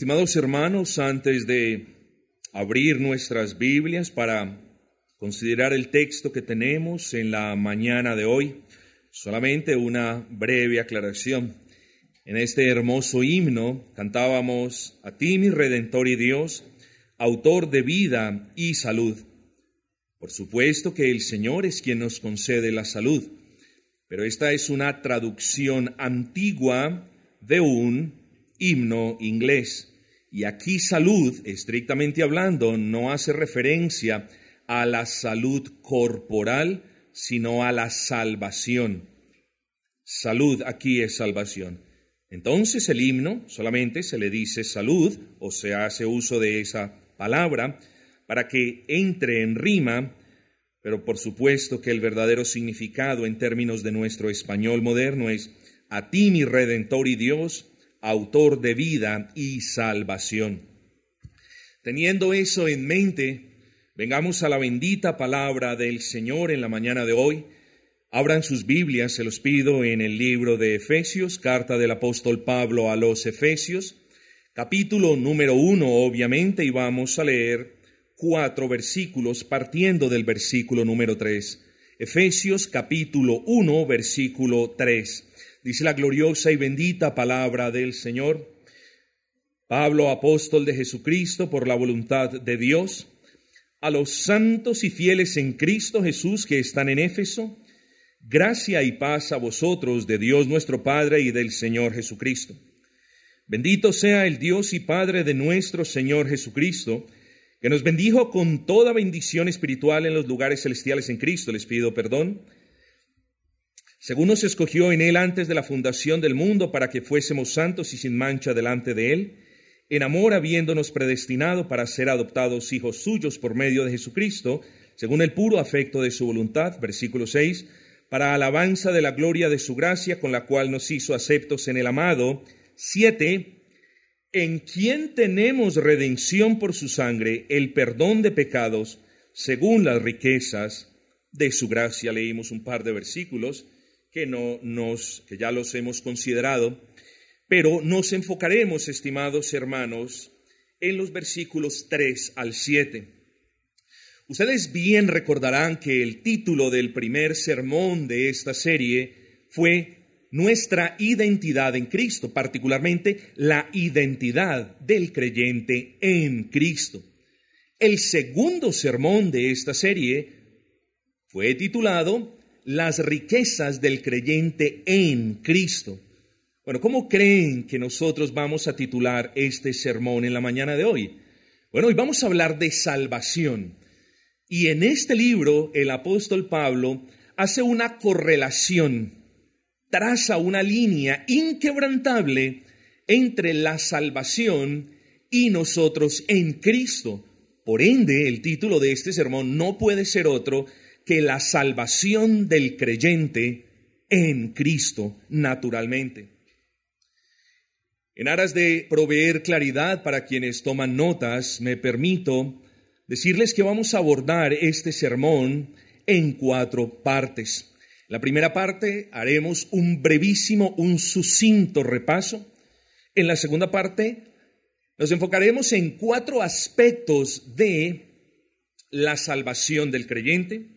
Estimados hermanos, antes de abrir nuestras Biblias para considerar el texto que tenemos en la mañana de hoy, solamente una breve aclaración. En este hermoso himno cantábamos a ti, mi Redentor y Dios, autor de vida y salud. Por supuesto que el Señor es quien nos concede la salud, pero esta es una traducción antigua de un himno inglés. Y aquí salud, estrictamente hablando, no hace referencia a la salud corporal, sino a la salvación. Salud aquí es salvación. Entonces el himno solamente se le dice salud, o se hace uso de esa palabra, para que entre en rima, pero por supuesto que el verdadero significado en términos de nuestro español moderno es a ti mi redentor y Dios, autor de vida y salvación. Teniendo eso en mente, vengamos a la bendita palabra del Señor en la mañana de hoy. Abran sus Biblias, se los pido, en el libro de Efesios, carta del apóstol Pablo a los Efesios, capítulo número uno, obviamente, y vamos a leer cuatro versículos partiendo del versículo número tres. Efesios capítulo uno, versículo tres dice la gloriosa y bendita palabra del Señor. Pablo, apóstol de Jesucristo, por la voluntad de Dios, a los santos y fieles en Cristo Jesús que están en Éfeso, gracia y paz a vosotros de Dios nuestro Padre y del Señor Jesucristo. Bendito sea el Dios y Padre de nuestro Señor Jesucristo, que nos bendijo con toda bendición espiritual en los lugares celestiales en Cristo. Les pido perdón según nos escogió en Él antes de la fundación del mundo para que fuésemos santos y sin mancha delante de Él, en amor habiéndonos predestinado para ser adoptados hijos suyos por medio de Jesucristo, según el puro afecto de su voluntad, versículo 6, para alabanza de la gloria de su gracia con la cual nos hizo aceptos en el amado. 7. En quien tenemos redención por su sangre, el perdón de pecados, según las riquezas de su gracia. Leímos un par de versículos que, no nos, que ya los hemos considerado, pero nos enfocaremos, estimados hermanos, en los versículos 3 al 7. Ustedes bien recordarán que el título del primer sermón de esta serie fue Nuestra identidad en Cristo, particularmente la identidad del creyente en Cristo. El segundo sermón de esta serie fue titulado las riquezas del creyente en Cristo. Bueno, ¿cómo creen que nosotros vamos a titular este sermón en la mañana de hoy? Bueno, hoy vamos a hablar de salvación. Y en este libro el apóstol Pablo hace una correlación, traza una línea inquebrantable entre la salvación y nosotros en Cristo. Por ende, el título de este sermón no puede ser otro que la salvación del creyente en Cristo naturalmente. En aras de proveer claridad para quienes toman notas, me permito decirles que vamos a abordar este sermón en cuatro partes. La primera parte haremos un brevísimo, un sucinto repaso. En la segunda parte nos enfocaremos en cuatro aspectos de la salvación del creyente.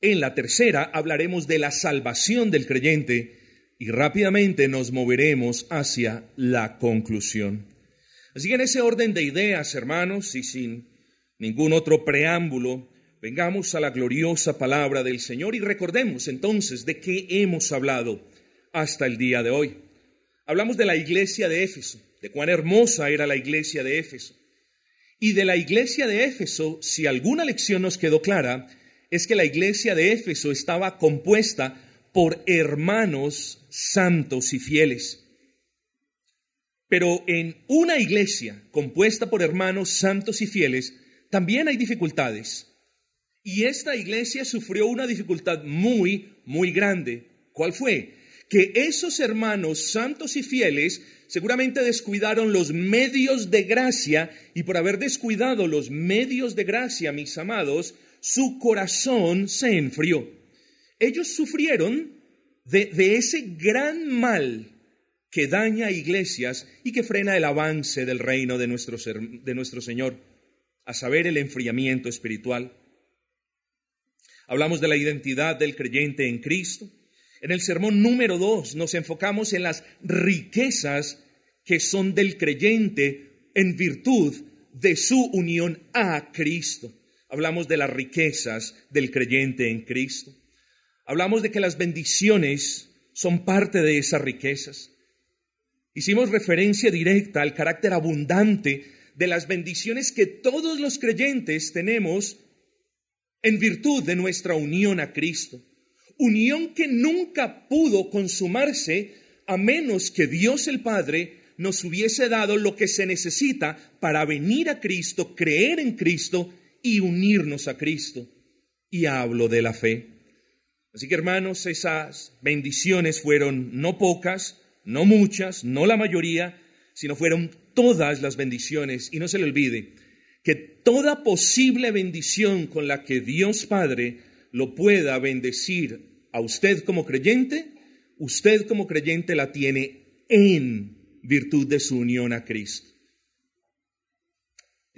En la tercera hablaremos de la salvación del creyente y rápidamente nos moveremos hacia la conclusión. Así que en ese orden de ideas, hermanos, y sin ningún otro preámbulo, vengamos a la gloriosa palabra del Señor y recordemos entonces de qué hemos hablado hasta el día de hoy. Hablamos de la iglesia de Éfeso, de cuán hermosa era la iglesia de Éfeso. Y de la iglesia de Éfeso, si alguna lección nos quedó clara, es que la iglesia de Éfeso estaba compuesta por hermanos santos y fieles. Pero en una iglesia compuesta por hermanos santos y fieles, también hay dificultades. Y esta iglesia sufrió una dificultad muy, muy grande. ¿Cuál fue? Que esos hermanos santos y fieles seguramente descuidaron los medios de gracia y por haber descuidado los medios de gracia, mis amados, su corazón se enfrió. Ellos sufrieron de, ese gran mal que daña iglesias y que frena el avance del reino de nuestro, de nuestro Señor, a saber, el enfriamiento espiritual. Hablamos de la identidad del creyente en Cristo. En el sermón número dos nos enfocamos en las riquezas que son del creyente en virtud de su unión a Cristo. Hablamos de las riquezas del creyente en Cristo. Hablamos de que las bendiciones son parte de esas riquezas. Hicimos referencia directa al carácter abundante de las bendiciones que todos los creyentes tenemos en virtud de nuestra unión a Cristo. Unión que nunca pudo consumarse a menos que Dios el Padre nos hubiese dado lo que se necesita para venir a Cristo, creer en Cristo y unirnos a Cristo. Y hablo de la fe. Así que hermanos, esas bendiciones fueron no pocas, no muchas, no la mayoría, sino fueron todas las bendiciones. Y no se le olvide que toda posible bendición con la que Dios Padre lo pueda bendecir a usted como creyente, usted como creyente la tiene en virtud de su unión a Cristo.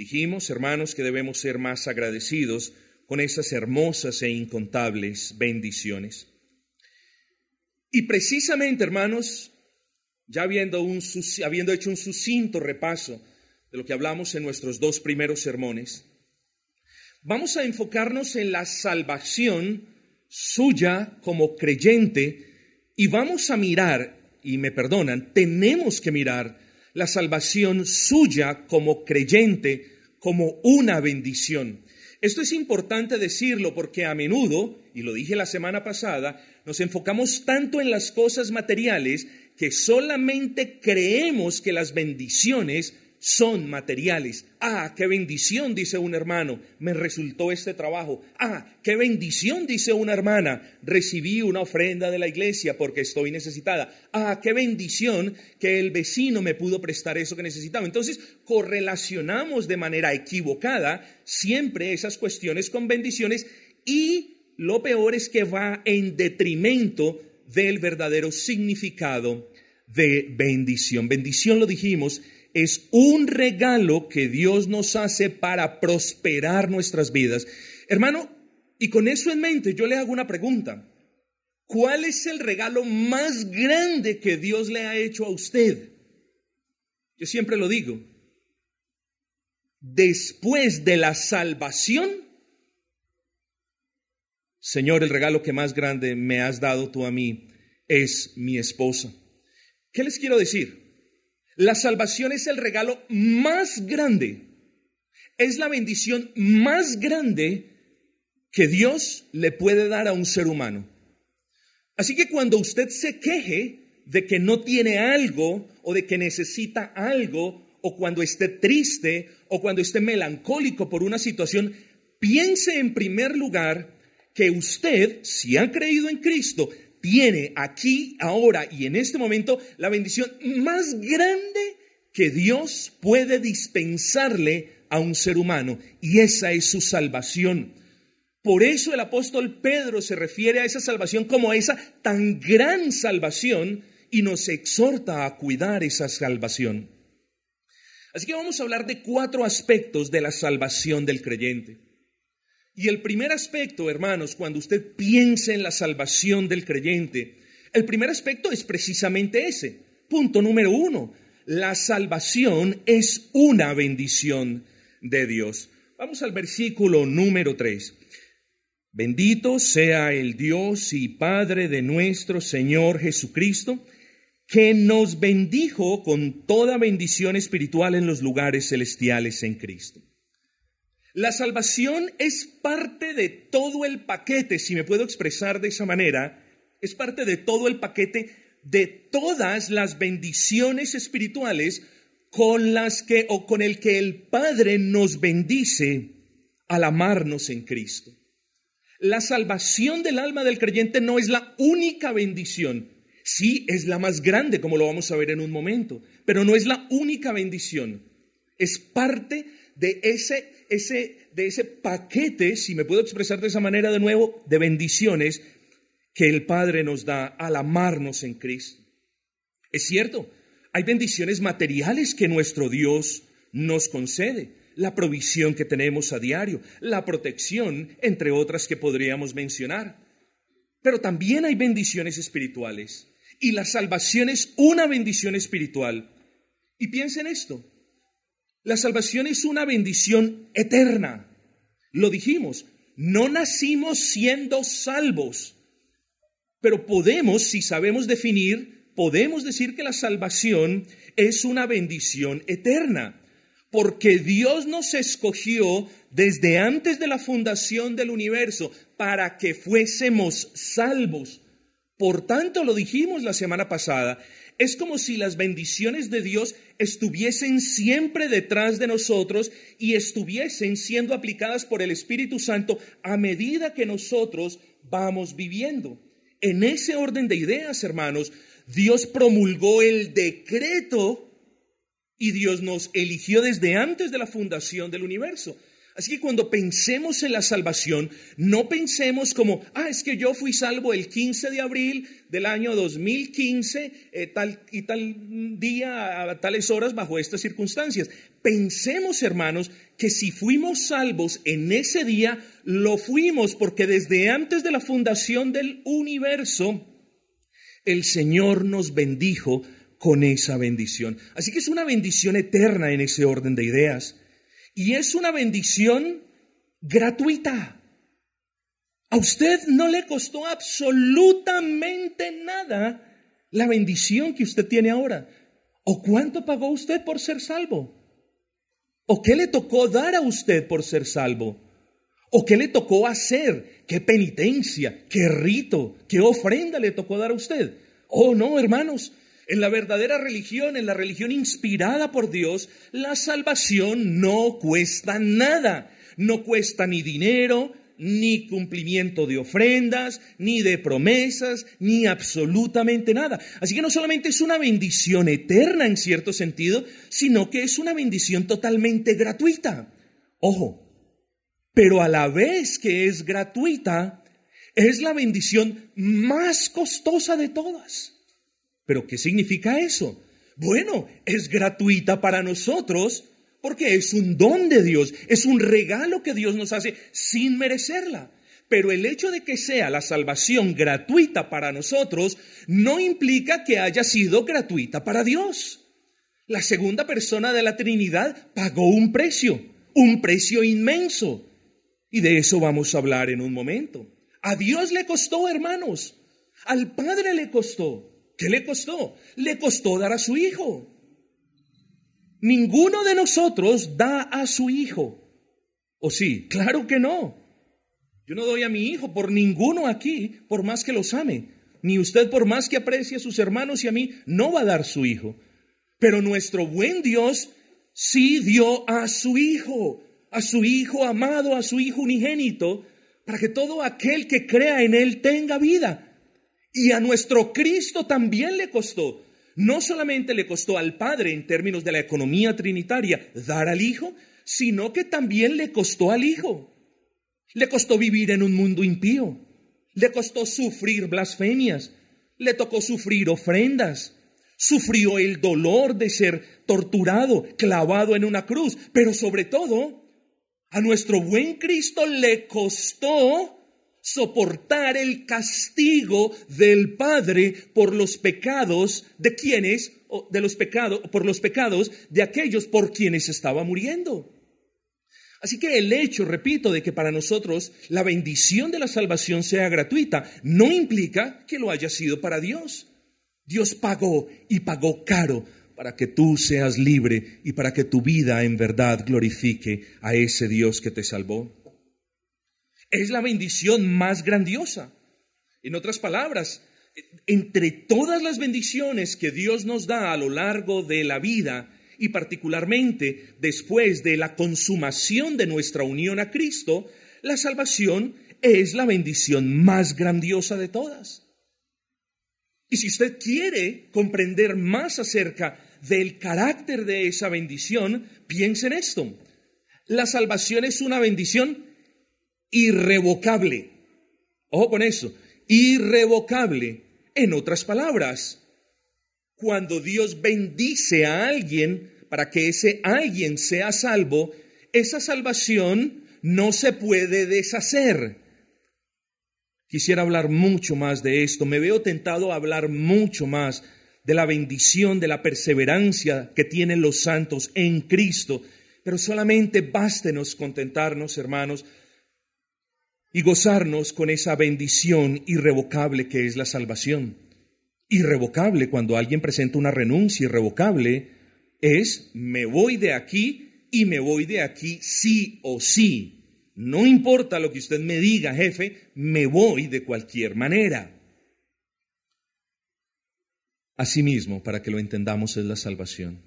Dijimos, hermanos, que debemos ser más agradecidos con esas hermosas e incontables bendiciones. Y precisamente, hermanos, ya habiendo, un, habiendo hecho un sucinto repaso de lo que hablamos en nuestros dos primeros sermones, vamos a enfocarnos en la salvación suya como creyente y vamos a mirar, y me perdonan, tenemos que mirar la salvación suya como creyente como una bendición. Esto es importante decirlo porque a menudo, y lo dije la semana pasada, nos enfocamos tanto en las cosas materiales que solamente creemos que las bendiciones son materiales. Ah, qué bendición, dice un hermano, me resultó este trabajo. Ah, qué bendición, dice una hermana, recibí una ofrenda de la iglesia porque estoy necesitada. Ah, qué bendición que el vecino me pudo prestar eso que necesitaba. Entonces, correlacionamos de manera equivocada siempre esas cuestiones con bendiciones y lo peor es que va en detrimento del verdadero significado de bendición. Bendición, lo dijimos, es un regalo que Dios nos hace para prosperar nuestras vidas. Hermano, y con eso en mente yo le hago una pregunta. ¿Cuál es el regalo más grande que Dios le ha hecho a usted? Yo siempre lo digo. Después de la salvación, Señor, el regalo que más grande me has dado tú a mí es mi esposa. ¿Qué les quiero decir? La salvación es el regalo más grande, es la bendición más grande que Dios le puede dar a un ser humano. Así que cuando usted se queje de que no tiene algo o de que necesita algo, o cuando esté triste o cuando esté melancólico por una situación, piense en primer lugar que usted, si ha creído en Cristo, tiene aquí, ahora y en este momento la bendición más grande que Dios puede dispensarle a un ser humano y esa es su salvación. Por eso el apóstol Pedro se refiere a esa salvación como a esa tan gran salvación y nos exhorta a cuidar esa salvación. Así que vamos a hablar de cuatro aspectos de la salvación del creyente. Y el primer aspecto, hermanos, cuando usted piensa en la salvación del creyente, el primer aspecto es precisamente ese. Punto número uno, la salvación es una bendición de Dios. Vamos al versículo número tres. Bendito sea el Dios y Padre de nuestro Señor Jesucristo, que nos bendijo con toda bendición espiritual en los lugares celestiales en Cristo. La salvación es parte de todo el paquete, si me puedo expresar de esa manera, es parte de todo el paquete de todas las bendiciones espirituales con las que o con el que el Padre nos bendice al amarnos en Cristo. La salvación del alma del creyente no es la única bendición. Sí, es la más grande, como lo vamos a ver en un momento, pero no es la única bendición. Es parte de ese ese, de ese paquete, si me puedo expresar de esa manera de nuevo, de bendiciones que el Padre nos da al amarnos en Cristo. Es cierto, hay bendiciones materiales que nuestro Dios nos concede, la provisión que tenemos a diario, la protección, entre otras que podríamos mencionar. Pero también hay bendiciones espirituales y la salvación es una bendición espiritual. Y piensen esto, la salvación es una bendición eterna. Lo dijimos, no nacimos siendo salvos, pero podemos, si sabemos definir, podemos decir que la salvación es una bendición eterna, porque Dios nos escogió desde antes de la fundación del universo para que fuésemos salvos. Por tanto, lo dijimos la semana pasada, es como si las bendiciones de Dios estuviesen siempre detrás de nosotros y estuviesen siendo aplicadas por el Espíritu Santo a medida que nosotros vamos viviendo. En ese orden de ideas, hermanos, Dios promulgó el decreto y Dios nos eligió desde antes de la fundación del universo. Así que cuando pensemos en la salvación, no pensemos como, ah, es que yo fui salvo el 15 de abril del año 2015, eh, tal y tal día, a tales horas, bajo estas circunstancias. Pensemos, hermanos, que si fuimos salvos en ese día, lo fuimos porque desde antes de la fundación del universo, el Señor nos bendijo con esa bendición. Así que es una bendición eterna en ese orden de ideas. Y es una bendición gratuita. A usted no le costó absolutamente nada la bendición que usted tiene ahora. ¿O cuánto pagó usted por ser salvo? ¿O qué le tocó dar a usted por ser salvo? ¿O qué le tocó hacer? ¿Qué penitencia? ¿Qué rito? ¿Qué ofrenda le tocó dar a usted? Oh, no, hermanos, en la verdadera religión, en la religión inspirada por Dios, la salvación no cuesta nada. No cuesta ni dinero, ni cumplimiento de ofrendas, ni de promesas, ni absolutamente nada. Así que no solamente es una bendición eterna en cierto sentido, sino que es una bendición totalmente gratuita. Ojo, pero a la vez que es gratuita, es la bendición más costosa de todas. ¿Pero qué significa eso? Bueno, es gratuita para nosotros porque es un don de Dios, es un regalo que Dios nos hace sin merecerla. Pero el hecho de que sea la salvación gratuita para nosotros no implica que haya sido gratuita para Dios. La segunda persona de la Trinidad pagó un precio, un precio inmenso. Y de eso vamos a hablar en un momento. A Dios le costó, hermanos. Al Padre le costó. ¿Qué le costó? Le costó dar a su hijo. Ninguno de nosotros da a su hijo. ¿O sí? Claro que no. Yo no doy a mi hijo por ninguno aquí, por más que los ame. Ni usted por más que aprecie a sus hermanos y a mí, no va a dar su hijo. Pero nuestro buen Dios sí dio a su hijo, a su hijo amado, a su hijo unigénito, para que todo aquel que crea en él tenga vida. Y a nuestro Cristo también le costó. No solamente le costó al Padre en términos de la economía trinitaria dar al Hijo, sino que también le costó al Hijo. Le costó vivir en un mundo impío. Le costó sufrir blasfemias. Le tocó sufrir ofrendas. Sufrió el dolor de ser torturado, clavado en una cruz. Pero sobre todo, a nuestro buen Cristo le costó soportar el castigo del Padre por los pecados de quienes, de los pecados, por los pecados de aquellos por quienes estaba muriendo. Así que el hecho, repito, de que para nosotros la bendición de la salvación sea gratuita no implica que lo haya sido para Dios. Dios pagó y pagó caro para que tú seas libre y para que tu vida en verdad glorifique a ese Dios que te salvó es la bendición más grandiosa. En otras palabras, entre todas las bendiciones que Dios nos da a lo largo de la vida, y particularmente después de la consumación de nuestra unión a Cristo, la salvación es la bendición más grandiosa de todas. Y si usted quiere comprender más acerca del carácter de esa bendición, piense en esto. La salvación es una bendición irrevocable. Ojo con eso, irrevocable. En otras palabras, cuando Dios bendice a alguien para que ese alguien sea salvo, esa salvación no se puede deshacer. Quisiera hablar mucho más de esto, me veo tentado a hablar mucho más de la bendición, de la perseverancia que tienen los santos en Cristo, pero solamente bástenos contentarnos, hermanos, y gozarnos con esa bendición irrevocable que es la salvación. Irrevocable cuando alguien presenta una renuncia irrevocable es me voy de aquí y me voy de aquí sí o sí. No importa lo que usted me diga, jefe, me voy de cualquier manera. Asimismo, para que lo entendamos, es la salvación.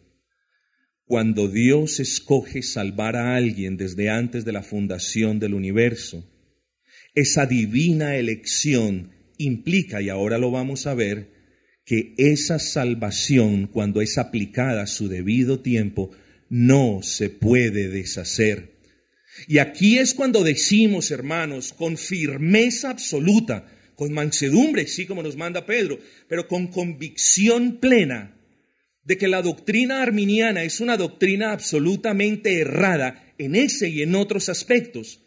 Cuando Dios escoge salvar a alguien desde antes de la fundación del universo, esa divina elección implica, y ahora lo vamos a ver, que esa salvación, cuando es aplicada a su debido tiempo, no se puede deshacer. Y aquí es cuando decimos, hermanos, con firmeza absoluta, con mansedumbre, sí como nos manda Pedro, pero con convicción plena de que la doctrina arminiana es una doctrina absolutamente errada en ese y en otros aspectos.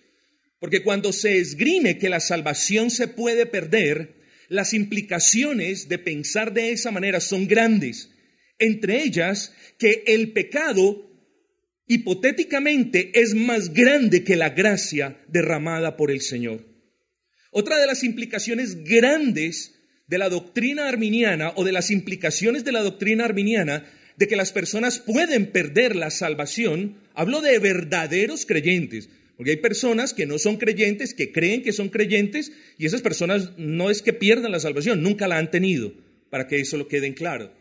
Porque cuando se esgrime que la salvación se puede perder, las implicaciones de pensar de esa manera son grandes. Entre ellas, que el pecado hipotéticamente es más grande que la gracia derramada por el Señor. Otra de las implicaciones grandes de la doctrina arminiana o de las implicaciones de la doctrina arminiana de que las personas pueden perder la salvación, hablo de verdaderos creyentes, porque hay personas que no son creyentes, que creen que son creyentes, y esas personas no es que pierdan la salvación, nunca la han tenido, para que eso lo quede en claro.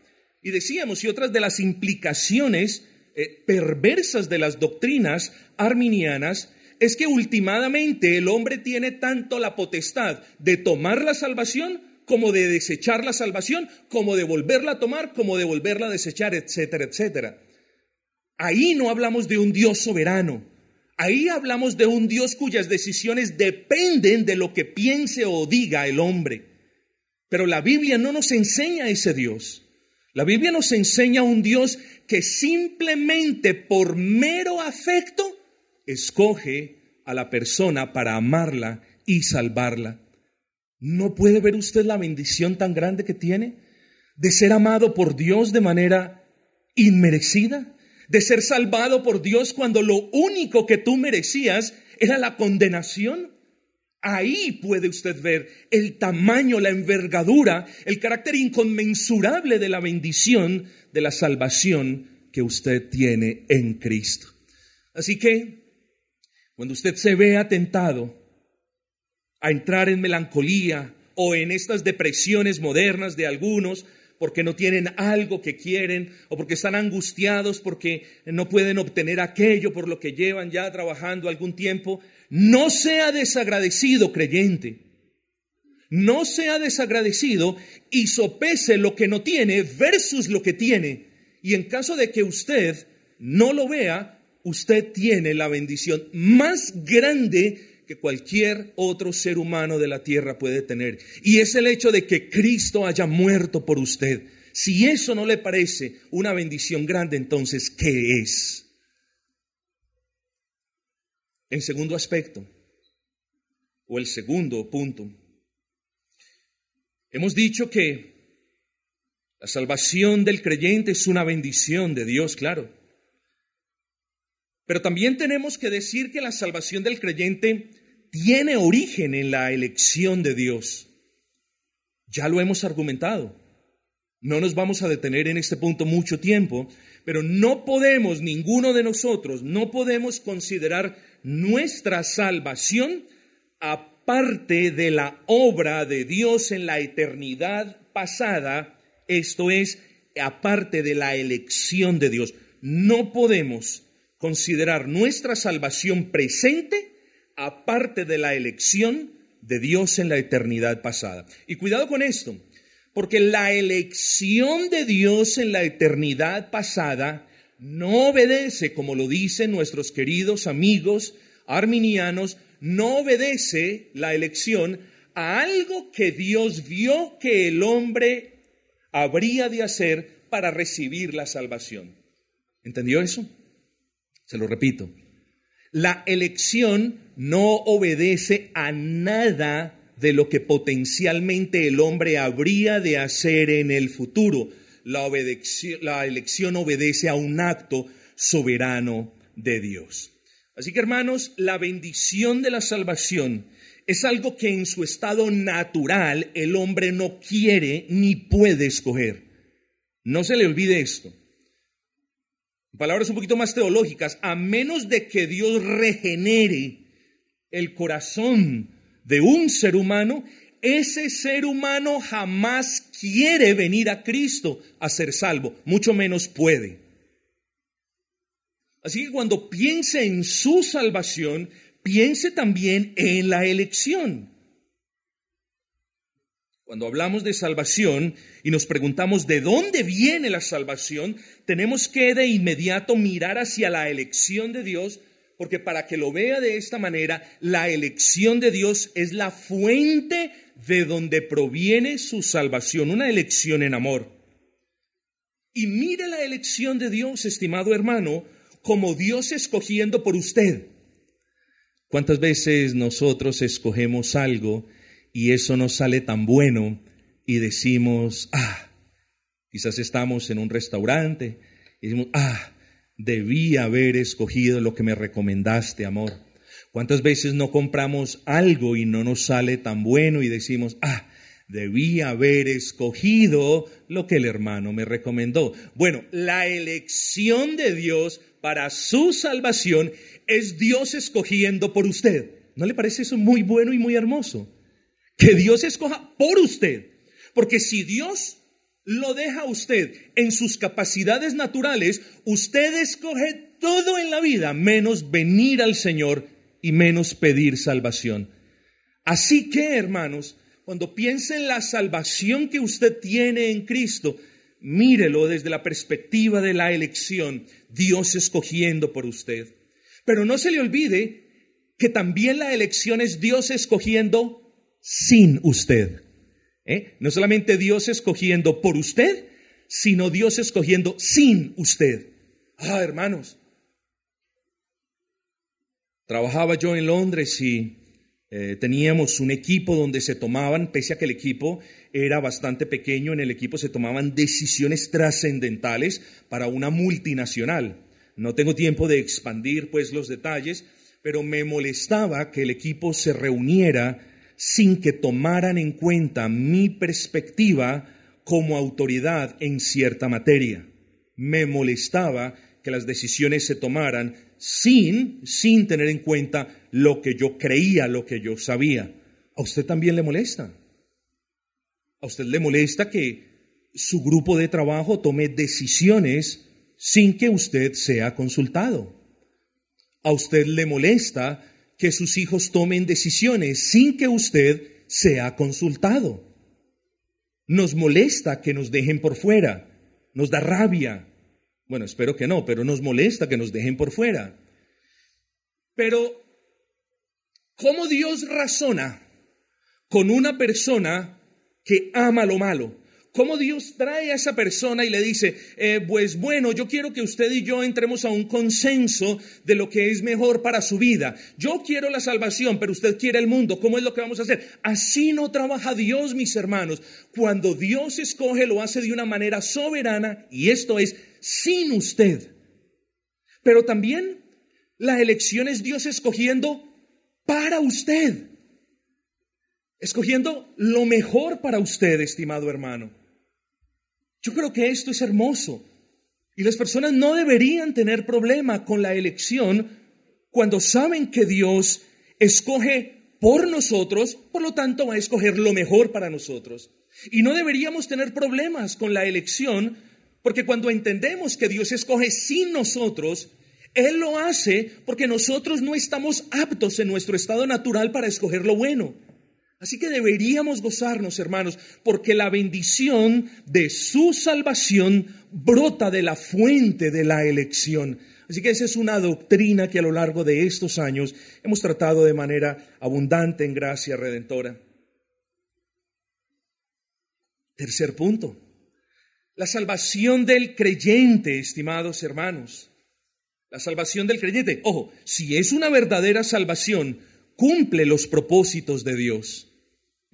Y decíamos, y otras de las implicaciones eh, perversas de las doctrinas arminianas, es que últimamente el hombre tiene tanto la potestad de tomar la salvación como de desechar la salvación, como de volverla a tomar, como de volverla a desechar, etcétera, etcétera. Ahí no hablamos de un Dios soberano, Ahí hablamos de un Dios cuyas decisiones dependen de lo que piense o diga el hombre. Pero la Biblia no nos enseña a ese Dios. La Biblia nos enseña a un Dios que simplemente por mero afecto escoge a la persona para amarla y salvarla. ¿No puede ver usted la bendición tan grande que tiene de ser amado por Dios de manera inmerecida? De ser salvado por Dios cuando lo único que tú merecías era la condenación. Ahí puede usted ver el tamaño, la envergadura, el carácter inconmensurable de la bendición de la salvación que usted tiene en Cristo. Así que, cuando usted se vea tentado a entrar en melancolía o en estas depresiones modernas de algunos, porque no tienen algo que quieren o porque están angustiados porque no pueden obtener aquello por lo que llevan ya trabajando algún tiempo. No sea desagradecido, creyente. No sea desagradecido y sopese lo que no tiene versus lo que tiene. Y en caso de que usted no lo vea, usted tiene la bendición más grande que cualquier otro ser humano de la tierra puede tener. Y es el hecho de que Cristo haya muerto por usted. Si eso no le parece una bendición grande, entonces, ¿qué es? En segundo aspecto, o el segundo punto, hemos dicho que la salvación del creyente es una bendición de Dios, claro. Pero también tenemos que decir que la salvación del creyente tiene origen en la elección de Dios. Ya lo hemos argumentado. No nos vamos a detener en este punto mucho tiempo, pero no podemos, ninguno de nosotros, no podemos considerar nuestra salvación aparte de la obra de Dios en la eternidad pasada, esto es, aparte de la elección de Dios. No podemos considerar nuestra salvación presente aparte de la elección de Dios en la eternidad pasada. Y cuidado con esto, porque la elección de Dios en la eternidad pasada no obedece, como lo dicen nuestros queridos amigos arminianos, no obedece la elección a algo que Dios vio que el hombre habría de hacer para recibir la salvación. ¿Entendió eso? Se lo repito. La elección no obedece a nada de lo que potencialmente el hombre habría de hacer en el futuro. La, elección obedece a un acto soberano de Dios. Así que hermanos, la bendición de la salvación es algo que en su estado natural el hombre no quiere ni puede escoger. No se le olvide esto. palabras un poquito más teológicas, a menos de que Dios regenere el corazón de un ser humano, ese ser humano jamás quiere venir a Cristo a ser salvo, mucho menos puede. Así que cuando piense en su salvación, piense también en la elección. Cuando hablamos de salvación y nos preguntamos de dónde viene la salvación, tenemos que de inmediato mirar hacia la elección de Dios, porque para que lo vea de esta manera, la elección de Dios es la fuente de donde proviene su salvación, una elección en amor. Y mire la elección de Dios, estimado hermano, como Dios escogiendo por usted. ¿Cuántas veces nosotros escogemos algo y eso no sale tan bueno y decimos, ah, quizás estamos en un restaurante y decimos, ah, debí haber escogido lo que me recomendaste, amor? ¿Cuántas veces no compramos algo y no nos sale tan bueno y decimos, ah, debí haber escogido lo que el hermano me recomendó? Bueno, la elección de Dios para su salvación es Dios escogiendo por usted. ¿No le parece eso muy bueno y muy hermoso? Que Dios escoja por usted. Porque si Dios lo deja usted en sus capacidades naturales, usted escoge todo en la vida menos venir al Señor y menos pedir salvación. Así que, hermanos, cuando piense en la salvación que usted tiene en Cristo, mírelo desde la perspectiva de la elección, Dios escogiendo por usted. Pero no se le olvide que también la elección es Dios escogiendo sin usted. ¿Eh? No solamente Dios escogiendo por usted, sino Dios escogiendo sin usted. Ah, hermanos. Trabajaba yo en Londres y eh, teníamos un equipo donde se tomaban, pese a que el equipo era bastante pequeño, en el equipo se tomaban decisiones trascendentales para una multinacional. No tengo tiempo de expandir pues los detalles, pero me molestaba que el equipo se reuniera sin que tomaran en cuenta mi perspectiva como autoridad en cierta materia. Me molestaba que las decisiones se tomaran sin, sin tener en cuenta lo que yo creía, lo que yo sabía. ¿A usted también le molesta? ¿A usted le molesta que su grupo de trabajo tome decisiones sin que usted sea consultado. A usted le molesta que sus hijos tomen decisiones sin que usted sea consultado. Nos molesta que nos dejen por fuera. Nos da rabia. Bueno, espero que no, pero nos molesta que nos dejen por fuera. Pero, ¿cómo Dios razona con una persona que ama lo malo? Cómo Dios trae a esa persona y le dice, eh, pues bueno, yo quiero que usted y yo entremos a un consenso de lo que es mejor para su vida. Yo quiero la salvación, pero usted quiere el mundo. ¿Cómo es lo que vamos a hacer? Así no trabaja Dios, mis hermanos. Cuando Dios escoge, lo hace de una manera soberana y esto es sin usted. Pero también la elección es Dios escogiendo para usted. Escogiendo lo mejor para usted, estimado hermano. Yo creo que esto es hermoso. Y las personas no deberían tener problema con la elección cuando saben que Dios escoge por nosotros, por lo tanto va a escoger lo mejor para nosotros. Y no deberíamos tener problemas con la elección, porque cuando entendemos que Dios escoge sin nosotros, Él lo hace porque nosotros no estamos aptos en nuestro estado natural para escoger lo bueno. Así que deberíamos gozarnos, hermanos, porque la bendición de su salvación brota de la fuente de la elección. Así que esa es una doctrina que a lo largo de estos años hemos tratado de manera abundante en gracia redentora. Tercer punto. La salvación del creyente, estimados hermanos. La salvación del creyente. Ojo, si es una verdadera salvación, cumple los propósitos de Dios.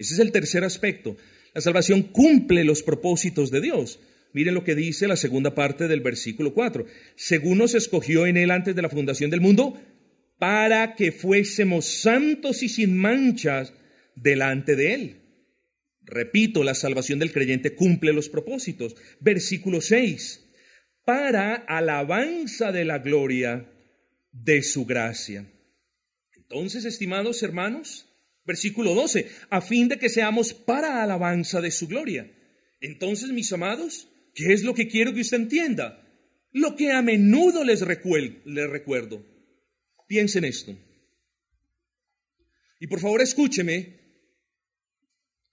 Ese es el tercer aspecto. La salvación cumple los propósitos de Dios. Miren lo que dice la segunda parte del versículo 4. Según nos escogió en él antes de la fundación del mundo, para que fuésemos santos y sin manchas delante de él. Repito, la salvación del creyente cumple los propósitos. Versículo 6. Para alabanza de la gloria de su gracia. Entonces, estimados hermanos, versículo 12, a fin de que seamos para alabanza de su gloria. Entonces, mis amados, ¿qué es lo que quiero que usted entienda? Lo que a menudo les, les recuerdo. Piensen esto. Y por favor escúcheme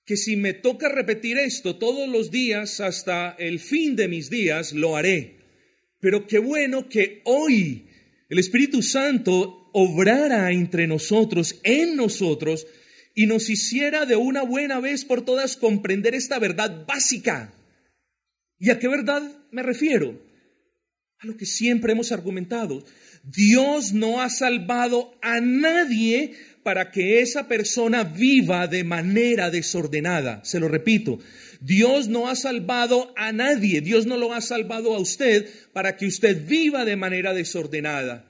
que si me toca repetir esto todos los días hasta el fin de mis días, lo haré. Pero qué bueno que hoy el Espíritu Santo obrara entre nosotros, en nosotros, y nos hiciera de una buena vez por todas comprender esta verdad básica. ¿Y a qué verdad me refiero? A lo que siempre hemos argumentado. Dios no ha salvado a nadie para que esa persona viva de manera desordenada. Se lo repito, Dios no ha salvado a nadie, Dios no lo ha salvado a usted para que usted viva de manera desordenada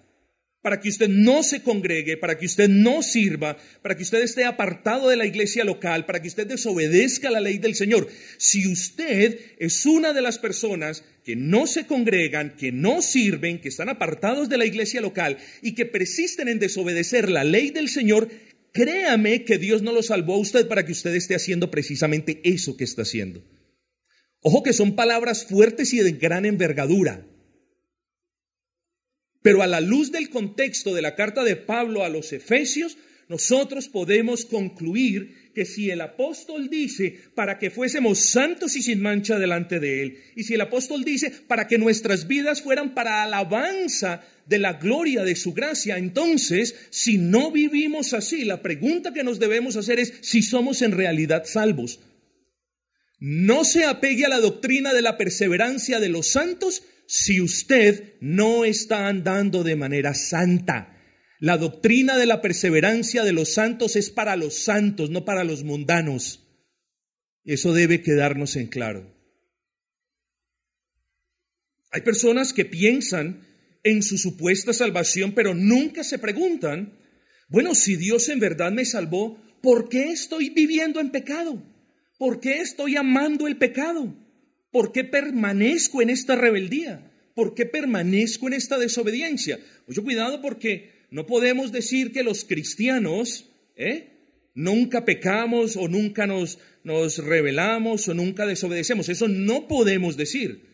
para que usted no se congregue, para que usted no sirva, para que usted esté apartado de la iglesia local, para que usted desobedezca la ley del Señor. Si usted es una de las personas que no se congregan, que no sirven, que están apartados de la iglesia local y que persisten en desobedecer la ley del Señor, créame que Dios no lo salvó a usted para que usted esté haciendo precisamente eso que está haciendo. Ojo que son palabras fuertes y de gran envergadura. Pero a la luz del contexto de la carta de Pablo a los Efesios, nosotros podemos concluir que si el apóstol dice para que fuésemos santos y sin mancha delante de él, y si el apóstol dice para que nuestras vidas fueran para alabanza de la gloria de su gracia, entonces, si no vivimos así, la pregunta que nos debemos hacer es si somos en realidad salvos. No se apegue a la doctrina de la perseverancia de los santos, si usted no está andando de manera santa. La doctrina de la perseverancia de los santos es para los santos, no para los mundanos. Eso debe quedarnos en claro. Hay personas que piensan en su supuesta salvación, pero nunca se preguntan, bueno, si Dios en verdad me salvó, ¿por qué estoy viviendo en pecado? ¿Por qué estoy amando el pecado? ¿Por qué permanezco en esta rebeldía? ¿Por qué permanezco en esta desobediencia? Mucho cuidado porque no podemos decir que los cristianos ¿eh? nunca pecamos o nunca nos, nos rebelamos o nunca desobedecemos. Eso no podemos decir.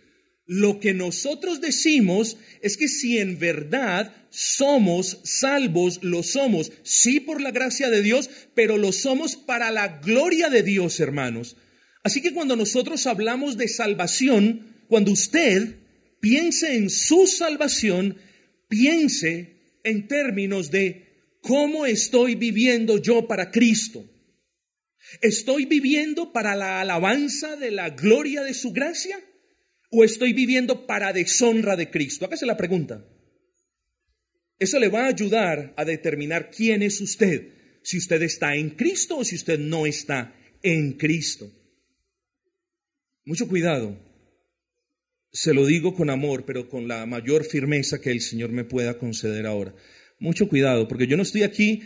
Lo que nosotros decimos es que si en verdad somos salvos, lo somos, sí por la gracia de Dios, pero lo somos para la gloria de Dios, hermanos. Así que cuando nosotros hablamos de salvación, cuando usted piense en su salvación, piense en términos de cómo estoy viviendo yo para Cristo. ¿Estoy viviendo para la alabanza de la gloria de su gracia? ¿O estoy viviendo para deshonra de Cristo? Hágase la pregunta. Eso le va a ayudar a determinar quién es usted, si usted está en Cristo o si usted no está en Cristo. Mucho cuidado. Se lo digo con amor, pero con la mayor firmeza que el Señor me pueda conceder ahora. Mucho cuidado, porque yo no estoy aquí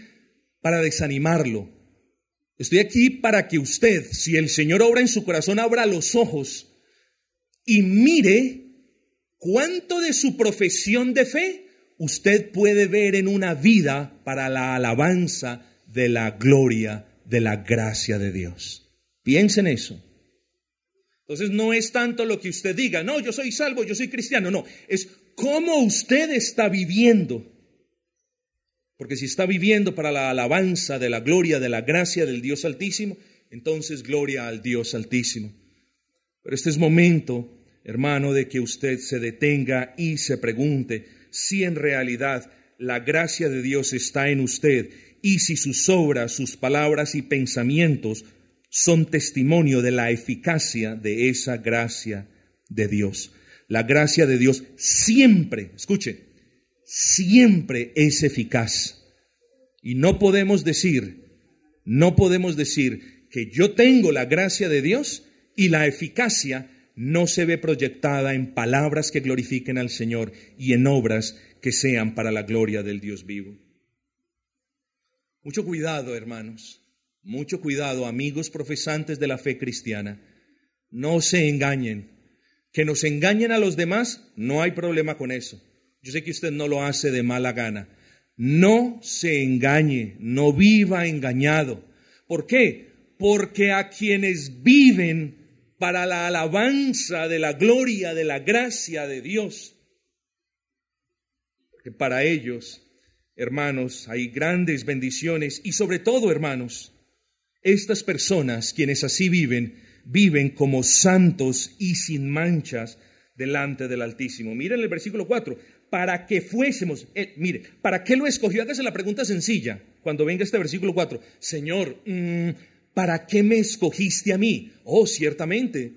para desanimarlo. Estoy aquí para que usted, si el Señor obra en su corazón, abra los ojos y mire cuánto de su profesión de fe usted puede ver en una vida para la alabanza de la gloria, de la gracia de Dios. Piensen en eso. Entonces no es tanto lo que usted diga, no, yo soy salvo, yo soy cristiano, no, es cómo usted está viviendo. Porque si está viviendo para la alabanza de la gloria, de la gracia del Dios Altísimo, entonces gloria al Dios Altísimo. Pero este es momento, hermano, de que usted se detenga y se pregunte si en realidad la gracia de Dios está en usted y si sus obras, sus palabras y pensamientos son testimonio de la eficacia de esa gracia de Dios. La gracia de Dios siempre, escuche, siempre es eficaz. Y no podemos decir, no podemos decir que yo tengo la gracia de Dios y la eficacia no se ve proyectada en palabras que glorifiquen al Señor y en obras que sean para la gloria del Dios vivo. Mucho cuidado, hermanos, mucho cuidado, amigos profesantes de la fe cristiana. No se engañen. Que nos engañen a los demás, no hay problema con eso. Yo sé que usted no lo hace de mala gana. No se engañe, no viva engañado. ¿Por qué? Porque a quienes viven para la alabanza de la gloria, de la gracia de Dios, para ellos, hermanos, hay grandes bendiciones y sobre todo, hermanos, estas personas, quienes así viven, viven como santos y sin manchas delante del Altísimo. Miren el versículo 4, para que fuésemos, eh, mire, ¿para qué lo escogió? Hágase la pregunta sencilla cuando venga este versículo 4. Señor, mm, ¿para qué me escogiste a mí? Oh, ciertamente,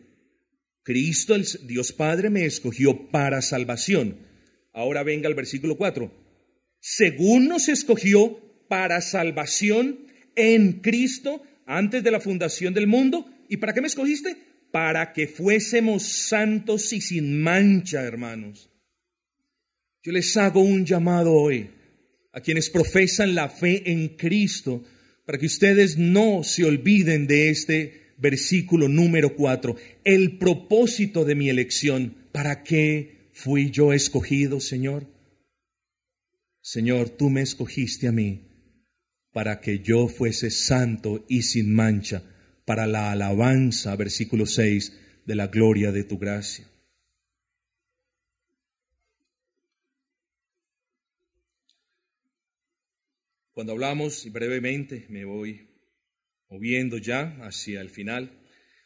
Cristo, Dios Padre, me escogió para salvación. Ahora venga el versículo 4. Según nos escogió para salvación en Cristo antes de la fundación del mundo. ¿Y para qué me escogiste? Para que fuésemos santos y sin mancha, hermanos. Yo les hago un llamado hoy a quienes profesan la fe en Cristo, para que ustedes no se olviden de este versículo número 4, el propósito de mi elección, ¿para qué fui yo escogido, Señor? Señor, tú me escogiste a mí para que yo fuese santo y sin mancha, para la alabanza, versículo 6, de la gloria de tu gracia. Cuando hablamos, brevemente me voy moviendo ya hacia el final,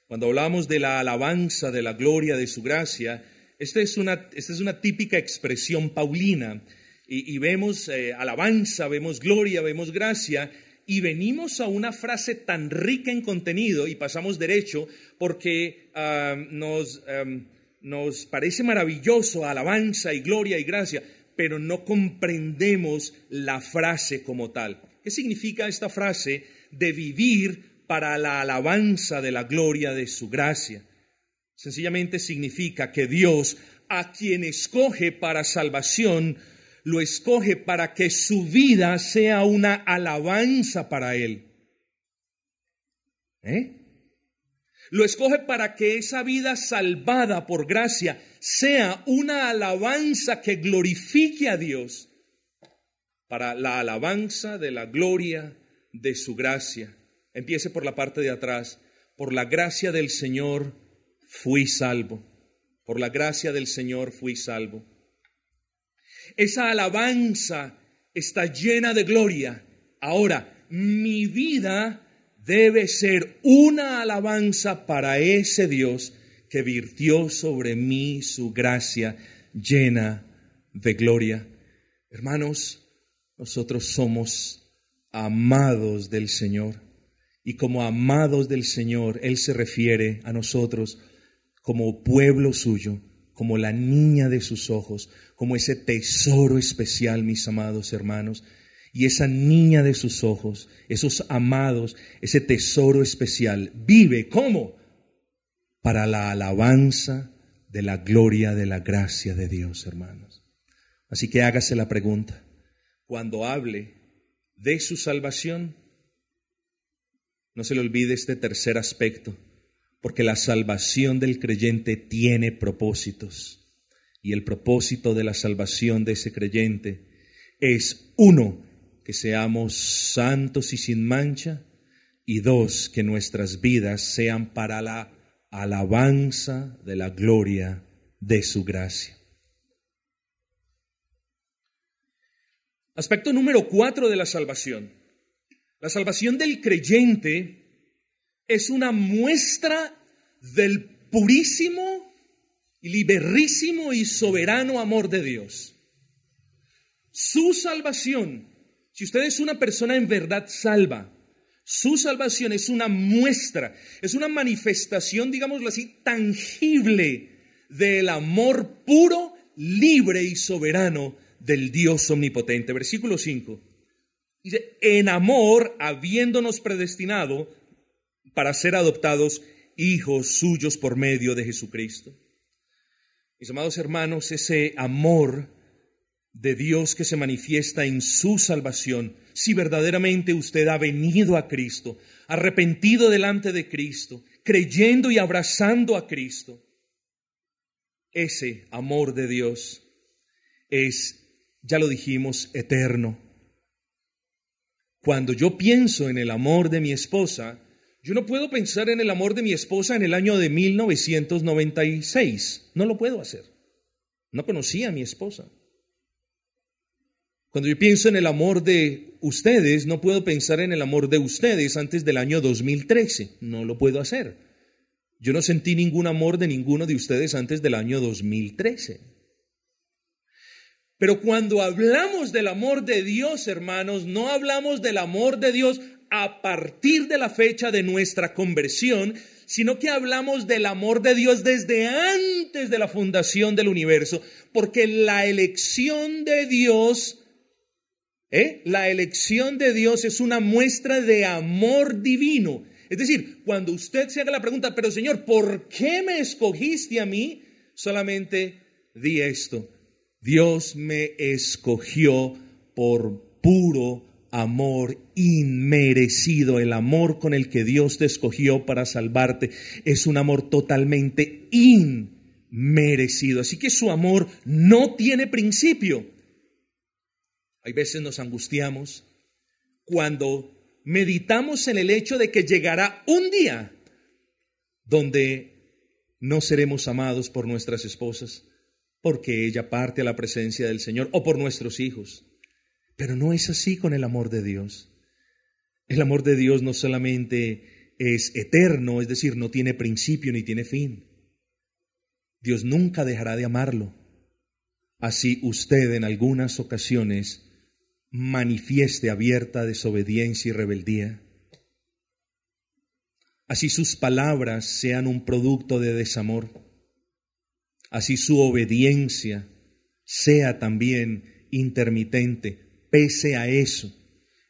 cuando hablamos de la alabanza, de la gloria de su gracia, esta es una, esta es una típica expresión paulina y, vemos eh, alabanza, vemos gloria, vemos gracia, y venimos a una frase tan rica en contenido y pasamos derecho porque ah, nos, nos parece maravilloso alabanza y gloria y gracia, pero no comprendemos la frase como tal. ¿Qué significa esta frase de vivir para la alabanza de la gloria de su gracia? Sencillamente significa que Dios, a quien escoge para salvación, lo escoge para que su vida sea una alabanza para Él. ¿Eh? Lo escoge para que esa vida salvada por gracia sea una alabanza que glorifique a Dios, para la alabanza de la gloria de su gracia. Empiece por la parte de atrás. Por la gracia del Señor fui salvo. Por la gracia del Señor fui salvo. Esa alabanza está llena de gloria. Ahora, mi vida debe ser una alabanza para ese Dios que virtió sobre mí su gracia llena de gloria. Hermanos, nosotros somos amados del Señor. Y como amados del Señor, Él se refiere a nosotros como pueblo suyo, como la niña de sus ojos, como ese tesoro especial, mis amados hermanos. Y esa niña de sus ojos, esos amados, ese tesoro especial, vive como para la alabanza de la gloria de la gracia de Dios, hermanos. Así que hágase la pregunta, cuando hable de su salvación, no se le olvide este tercer aspecto, porque la salvación del creyente tiene propósitos. Y el propósito de la salvación de ese creyente es, uno, que seamos santos y sin mancha, y dos, que nuestras vidas sean para la alabanza de la gloria de su gracia. Aspecto número cuatro de la salvación. La salvación del creyente es una muestra del purísimo liberísimo y soberano amor de Dios. Su salvación, si usted es una persona en verdad salva, su salvación es una muestra, es una manifestación, digámoslo así, tangible del amor puro, libre y soberano del Dios omnipotente. Versículo 5. Dice, en amor, habiéndonos predestinado para ser adoptados hijos suyos por medio de Jesucristo. Mis amados hermanos, ese amor de Dios que se manifiesta en su salvación, si verdaderamente usted ha venido a Cristo, arrepentido delante de Cristo, creyendo y abrazando a Cristo, ese amor de Dios es, ya lo dijimos, eterno. Cuando yo pienso en el amor de mi esposa, yo no puedo pensar en el amor de mi esposa en el año de 1996. No lo puedo hacer. No conocía a mi esposa. Cuando yo pienso en el amor de ustedes, no puedo pensar en el amor de ustedes antes del año 2013. No lo puedo hacer. Yo no sentí ningún amor de ninguno de ustedes antes del año 2013. Pero cuando hablamos del amor de Dios, hermanos, no hablamos del amor de Dios a partir de la fecha de nuestra conversión, sino que hablamos del amor de Dios desde antes de la fundación del universo, porque la elección de Dios, ¿eh? la elección de Dios es una muestra de amor divino. Es decir, cuando usted se haga la pregunta, pero Señor, ¿por qué me escogiste a mí? Solamente di esto, Dios me escogió por puro amor inmerecido. El amor con el que Dios te escogió para salvarte es un amor totalmente inmerecido. Así que su amor no tiene principio. Hay veces nos angustiamos cuando meditamos en el hecho de que llegará un día donde no seremos amados por nuestras esposas, porque ella parte a la presencia del Señor, o por nuestros hijos. Pero no es así con el amor de Dios. El amor de Dios no solamente es eterno, es decir, no tiene principio ni tiene fin. Dios nunca dejará de amarlo. Así usted en algunas ocasiones manifieste abierta desobediencia y rebeldía. Así sus palabras sean un producto de desamor. Así su obediencia sea también intermitente Pese a eso,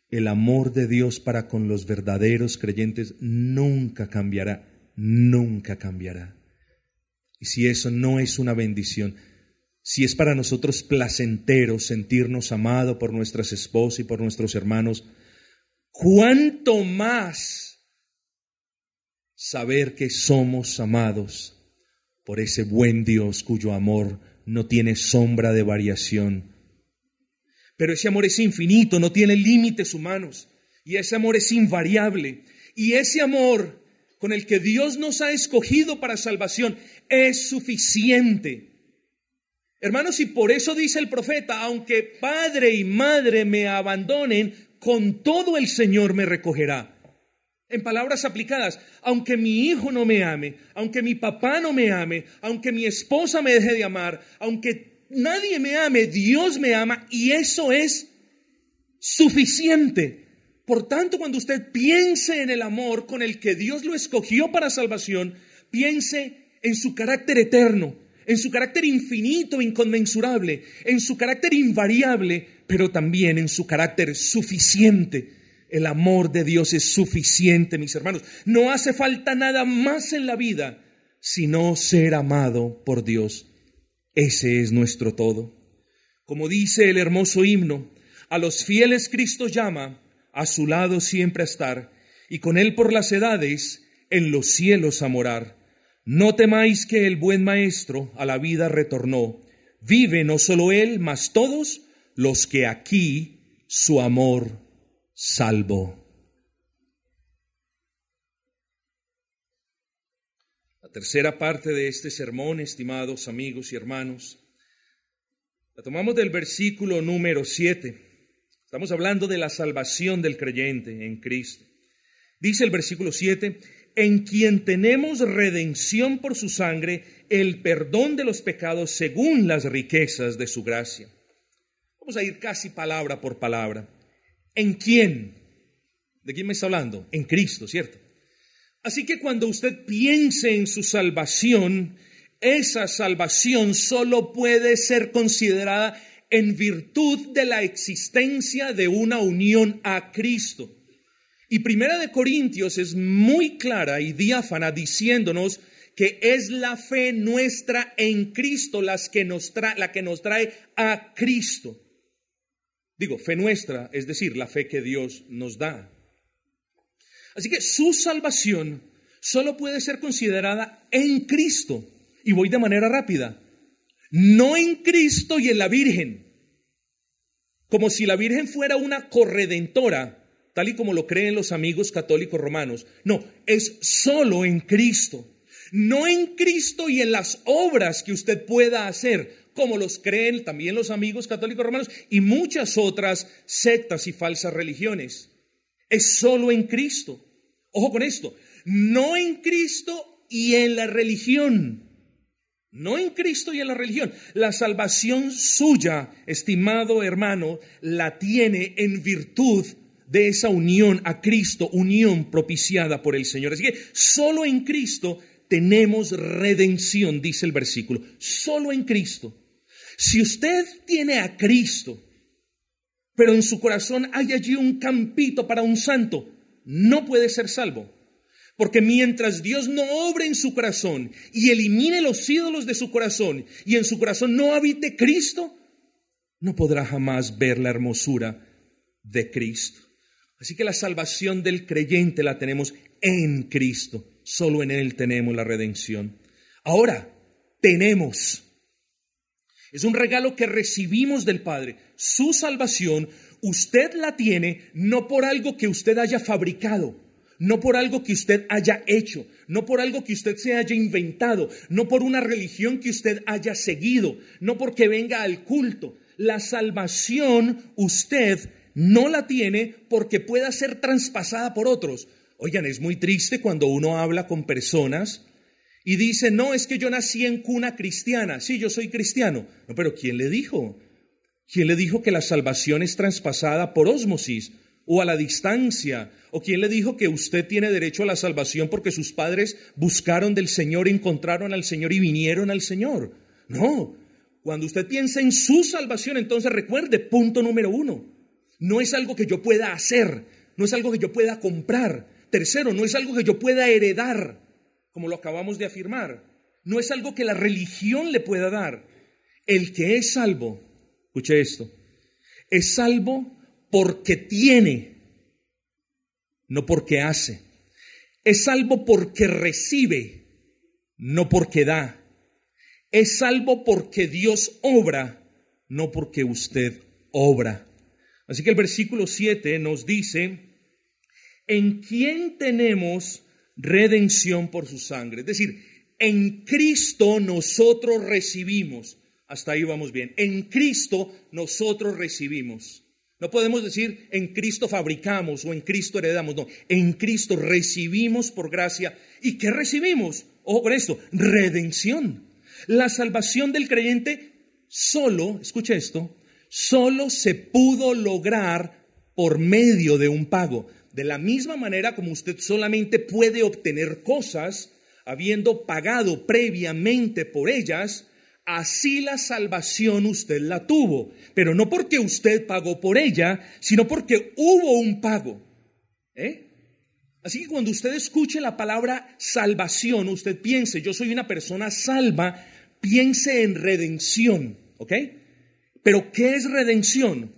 el amor de Dios para con los verdaderos creyentes nunca cambiará, nunca cambiará. Y si eso no es una bendición, si es para nosotros placentero sentirnos amados por nuestras esposas y por nuestros hermanos, cuánto más saber que somos amados por ese buen Dios cuyo amor no tiene sombra de variación pero ese amor es infinito, no tiene límites humanos. Y ese amor es invariable. Y ese amor con el que Dios nos ha escogido para salvación es suficiente. Hermanos, y por eso dice el profeta, aunque padre y madre me abandonen, con todo el Señor me recogerá. En palabras aplicadas, aunque mi hijo no me ame, aunque mi papá no me ame, aunque mi esposa me deje de amar, aunque nadie me ame, Dios me ama y eso es suficiente. Por tanto, cuando usted piense en el amor con el que Dios lo escogió para salvación, piense en su carácter eterno, en su carácter infinito, inconmensurable, en su carácter invariable, pero también en su carácter suficiente. El amor de Dios es suficiente, mis hermanos. No hace falta nada más en la vida sino ser amado por Dios. Ese es nuestro todo. Como dice el hermoso himno, a los fieles Cristo llama, a su lado siempre a estar, y con él por las edades en los cielos a morar. No temáis que el buen Maestro a la vida retornó. Vive no solo él, mas todos los que aquí su amor salvó. Tercera parte de este sermón, estimados amigos y hermanos, la tomamos del versículo número 7. Estamos hablando de la salvación del creyente en Cristo. Dice el versículo 7, en quien tenemos redención por su sangre, el perdón de los pecados según las riquezas de su gracia. Vamos a ir casi palabra por palabra. ¿En quién? ¿De quién me está hablando? En Cristo, ¿cierto? Así que cuando usted piense en su salvación, esa salvación solo puede ser considerada en virtud de la existencia de una unión a Cristo. Y Primera de Corintios es muy clara y diáfana diciéndonos que es la fe nuestra en Cristo las que nos la que nos trae a Cristo. Digo, fe nuestra, es decir, la fe que Dios nos da. Así que su salvación solo puede ser considerada en Cristo. Y voy de manera rápida. No en Cristo y en la Virgen. Como si la Virgen fuera una corredentora, tal y como lo creen los amigos católicos romanos. No, es solo en Cristo. No en Cristo y en las obras que usted pueda hacer, como los creen también los amigos católicos romanos y muchas otras sectas y falsas religiones. Es solo en Cristo. Ojo con esto, no en Cristo y en la religión. No en Cristo y en la religión. La salvación suya, estimado hermano, la tiene en virtud de esa unión a Cristo, unión propiciada por el Señor. Así que solo en Cristo tenemos redención, dice el versículo. Solo en Cristo. Si usted tiene a Cristo, pero en su corazón hay allí un campito para un santo, no puede ser salvo. Porque mientras Dios no obre en su corazón y elimine los ídolos de su corazón y en su corazón no habite Cristo, no podrá jamás ver la hermosura de Cristo. Así que la salvación del creyente la tenemos en Cristo. Solo en Él tenemos la redención. Ahora, tenemos es un regalo que recibimos del Padre. Su salvación, usted la tiene no por algo que usted haya fabricado, no por algo que usted haya hecho, no por algo que usted se haya inventado, no por una religión que usted haya seguido, no porque venga al culto. La salvación usted no la tiene porque pueda ser traspasada por otros. Oigan, es muy triste cuando uno habla con personas y dice, no, es que yo nací en cuna cristiana. Sí, yo soy cristiano. No, pero ¿quién le dijo? ¿Quién le dijo que la salvación es traspasada por ósmosis o a la distancia? ¿O quién le dijo que usted tiene derecho a la salvación porque sus padres buscaron del Señor, encontraron al Señor y vinieron al Señor? No. Cuando usted piensa en su salvación, entonces recuerde, punto número uno, no es algo que yo pueda hacer, no es algo que yo pueda comprar. Tercero, no es algo que yo pueda heredar como lo acabamos de afirmar. No es algo que la religión le pueda dar. El que es salvo, escuche esto, es salvo porque tiene, no porque hace. Es salvo porque recibe, no porque da. Es salvo porque Dios obra, no porque usted obra. Así que el versículo 7 nos dice, ¿en quién tenemos redención por su sangre. Es decir, en Cristo nosotros recibimos. Hasta ahí vamos bien. En Cristo nosotros recibimos. No podemos decir en Cristo fabricamos o en Cristo heredamos. No, en Cristo recibimos por gracia. ¿Y qué recibimos? Ojo con esto, redención. La salvación del creyente solo, escucha esto, solo se pudo lograr por medio de un pago. De la misma manera como usted solamente puede obtener cosas habiendo pagado previamente por ellas, así la salvación usted la tuvo, pero no porque usted pagó por ella, sino porque hubo un pago. ¿eh? Así que cuando usted escuche la palabra salvación, usted piense, yo soy una persona salva, piense en redención, ¿ok? Pero ¿qué es redención?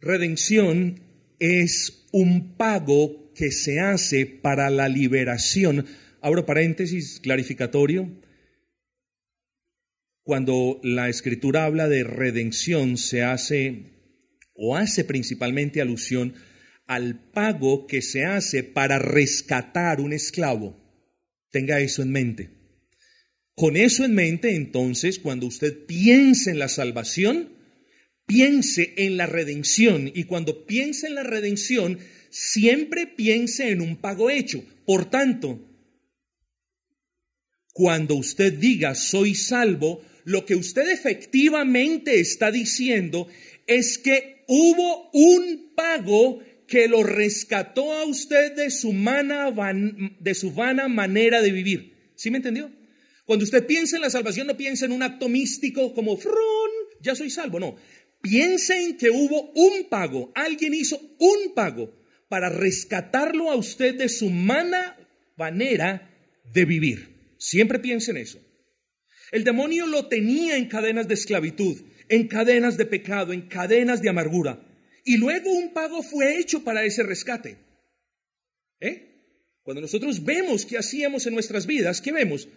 Redención es un pago que se hace para la liberación. Abro paréntesis clarificatorio. Cuando la escritura habla de redención, se hace o hace principalmente alusión al pago que se hace para rescatar un esclavo. Tenga eso en mente. Con eso en mente, entonces, cuando usted piense en la salvación, piense en la redención y cuando piense en la redención, siempre piense en un pago hecho. Por tanto, cuando usted diga soy salvo, lo que usted efectivamente está diciendo es que hubo un pago que lo rescató a usted de su, de su vana manera de vivir. ¿Sí me entendió? Cuando usted piensa en la salvación, no piensa en un acto místico como frón, ya soy salvo, no. Piensa en que hubo un pago, alguien hizo un pago para rescatarlo a usted de su mala manera de vivir. Siempre piensa en eso. El demonio lo tenía en cadenas de esclavitud, en cadenas de pecado, en cadenas de amargura. Y luego un pago fue hecho para ese rescate. ¿Eh? Cuando nosotros vemos qué hacíamos en nuestras vidas, ¿qué vemos?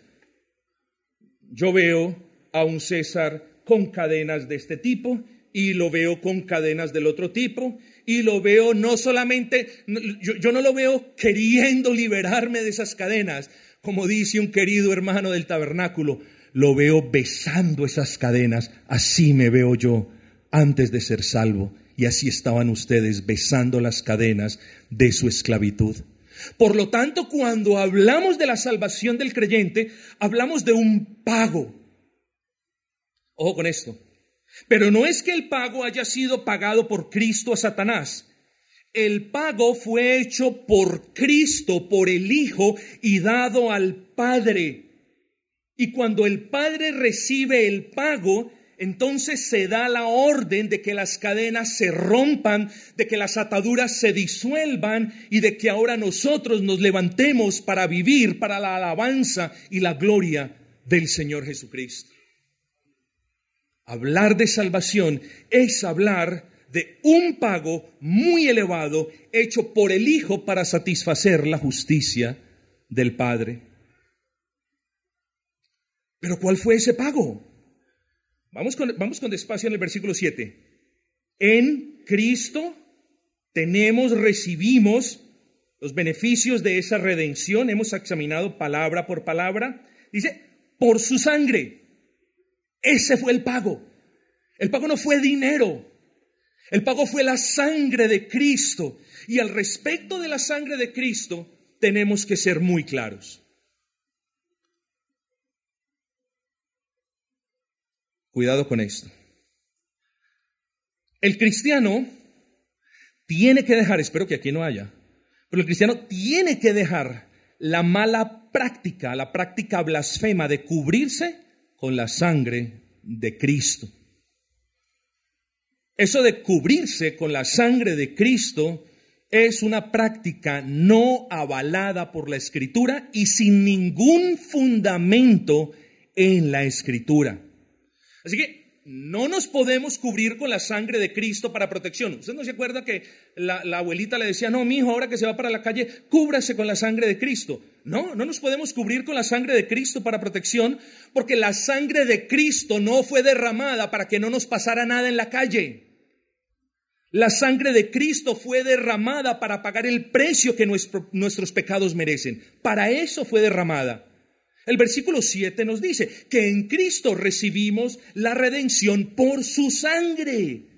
Yo veo a un César con cadenas de este tipo y lo veo con cadenas del otro tipo y lo veo no solamente, yo, yo, no lo veo queriendo liberarme de esas cadenas, como dice un querido hermano del tabernáculo, lo veo besando esas cadenas, así me veo yo antes de ser salvo y así estaban ustedes besando las cadenas de su esclavitud. Por lo tanto, cuando hablamos de la salvación del creyente, hablamos de un pago. Ojo con esto. Pero no es que el pago haya sido pagado por Cristo a Satanás. El pago fue hecho por Cristo, por el Hijo, y dado al Padre. Y cuando el Padre recibe el pago, entonces se da la orden de que las cadenas se rompan, de que las ataduras se disuelvan y de que ahora nosotros nos levantemos para vivir para la alabanza y la gloria del Señor Jesucristo. Hablar de salvación es hablar de un pago muy elevado hecho por el Hijo para satisfacer la justicia del Padre. Pero ¿cuál fue ese pago? Vamos con, vamos con despacio en el versículo 7. En Cristo tenemos, recibimos los beneficios de esa redención. Hemos examinado palabra por palabra. Dice, por su sangre. Ese fue el pago. El pago no fue dinero. El pago fue la sangre de Cristo. Y al respecto de la sangre de Cristo, tenemos que ser muy claros. Cuidado con esto. El cristiano tiene que dejar, espero que aquí no haya, pero el cristiano tiene que dejar la mala práctica, la práctica blasfema de cubrirse con la sangre de Cristo. Eso de cubrirse con la sangre de Cristo es una práctica no avalada por la escritura y sin ningún fundamento en la escritura. Así que no nos podemos cubrir con la sangre de Cristo para protección. ¿Usted no se acuerda que la, abuelita le decía, no, mi hijo, ahora que se va para la calle, cúbrase con la sangre de Cristo? No, no nos podemos cubrir con la sangre de Cristo para protección, porque la sangre de Cristo no fue derramada para que no nos pasara nada en la calle. La sangre de Cristo fue derramada para pagar el precio que nuestros pecados merecen. Para eso fue derramada. El versículo 7 nos dice que en Cristo recibimos la redención por su sangre.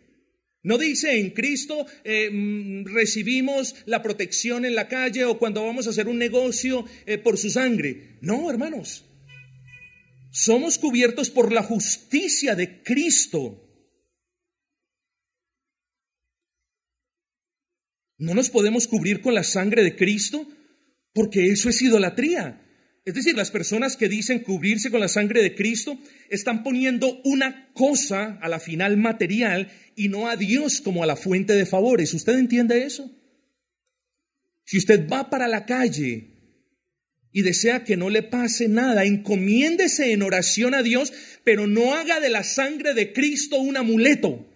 No dice en Cristo eh, mm, recibimos la protección en la calle o cuando vamos a hacer un negocio eh, por su sangre. No, hermanos. Somos cubiertos por la justicia de Cristo. No nos podemos cubrir con la sangre de Cristo porque eso es idolatría. Es decir, las personas que dicen cubrirse con la sangre de Cristo están poniendo una cosa a la final material y no a Dios como a la fuente de favores. ¿Usted entiende eso? Si usted va para la calle y desea que no le pase nada, encomiéndese en oración a Dios, pero no haga de la sangre de Cristo un amuleto.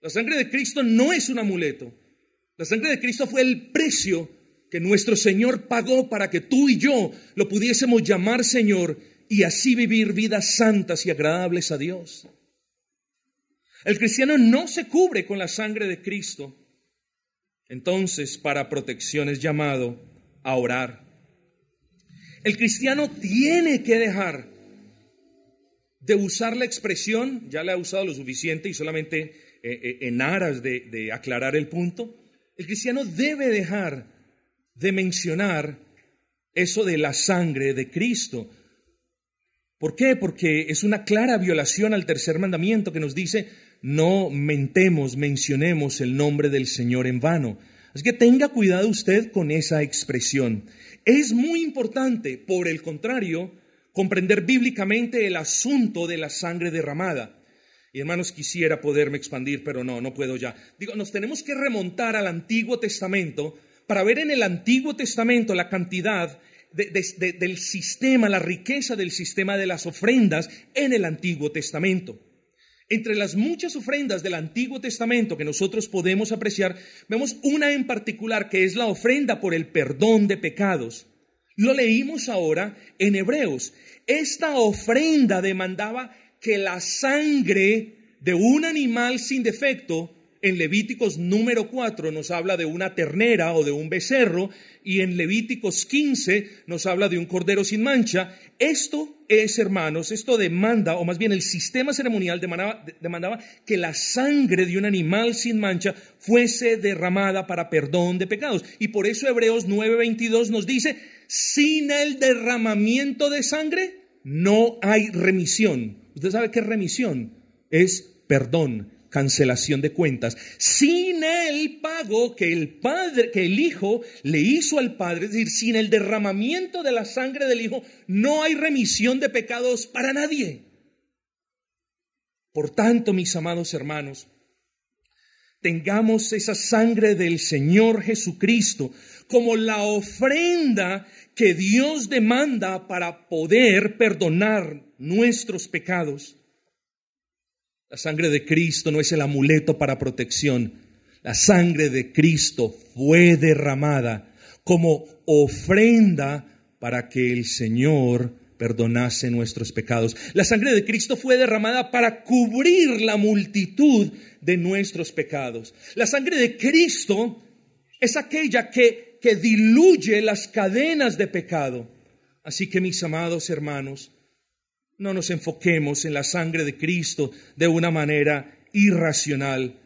La sangre de Cristo no es un amuleto. La sangre de Cristo fue el precio que nuestro Señor pagó para que tú y yo lo pudiésemos llamar Señor y así vivir vidas santas y agradables a Dios. El cristiano no se cubre con la sangre de Cristo. Entonces, para protección es llamado a orar. El cristiano tiene que dejar de usar la expresión, ya la ha usado lo suficiente y solamente eh, eh, en aras de, de aclarar el punto, el cristiano debe dejar de mencionar eso de la sangre de Cristo. ¿Por qué? Porque es una clara violación al tercer mandamiento que nos dice, no mentemos, mencionemos el nombre del Señor en vano. Así que tenga cuidado usted con esa expresión. Es muy importante, por el contrario, comprender bíblicamente el asunto de la sangre derramada. Y hermanos, quisiera poderme expandir, pero no, no puedo ya. Digo, nos tenemos que remontar al Antiguo Testamento para ver en el Antiguo Testamento la cantidad del sistema, la riqueza del sistema de las ofrendas en el Antiguo Testamento. Entre las muchas ofrendas del Antiguo Testamento que nosotros podemos apreciar, vemos una en particular que es la ofrenda por el perdón de pecados. Lo leímos ahora en Hebreos. Esta ofrenda demandaba que la sangre de un animal sin defecto en Levíticos número 4 nos habla de una ternera o de un becerro y en Levíticos 15 nos habla de un cordero sin mancha. Esto es, hermanos, esto demanda, o más bien el sistema ceremonial demandaba, demandaba que la sangre de un animal sin mancha fuese derramada para perdón de pecados. Y por eso Hebreos 9:22 nos dice, sin el derramamiento de sangre no hay remisión. ¿Usted sabe qué es remisión? Es perdón, cancelación de cuentas. Sin el pago que el padre, que el hijo le hizo al padre, es decir, sin el derramamiento de la sangre del hijo, no hay remisión de pecados para nadie. Por tanto, mis amados hermanos, tengamos esa sangre del Señor Jesucristo como la ofrenda que Dios demanda para poder perdonar nuestros pecados. La sangre de Cristo no es el amuleto para protección. La sangre de Cristo fue derramada como ofrenda para que el Señor perdonase nuestros pecados. La sangre de Cristo fue derramada para cubrir la multitud de nuestros pecados. La sangre de Cristo es aquella que, que diluye las cadenas de pecado. Así que mis amados hermanos, no nos enfoquemos en la sangre de Cristo de una manera irracional.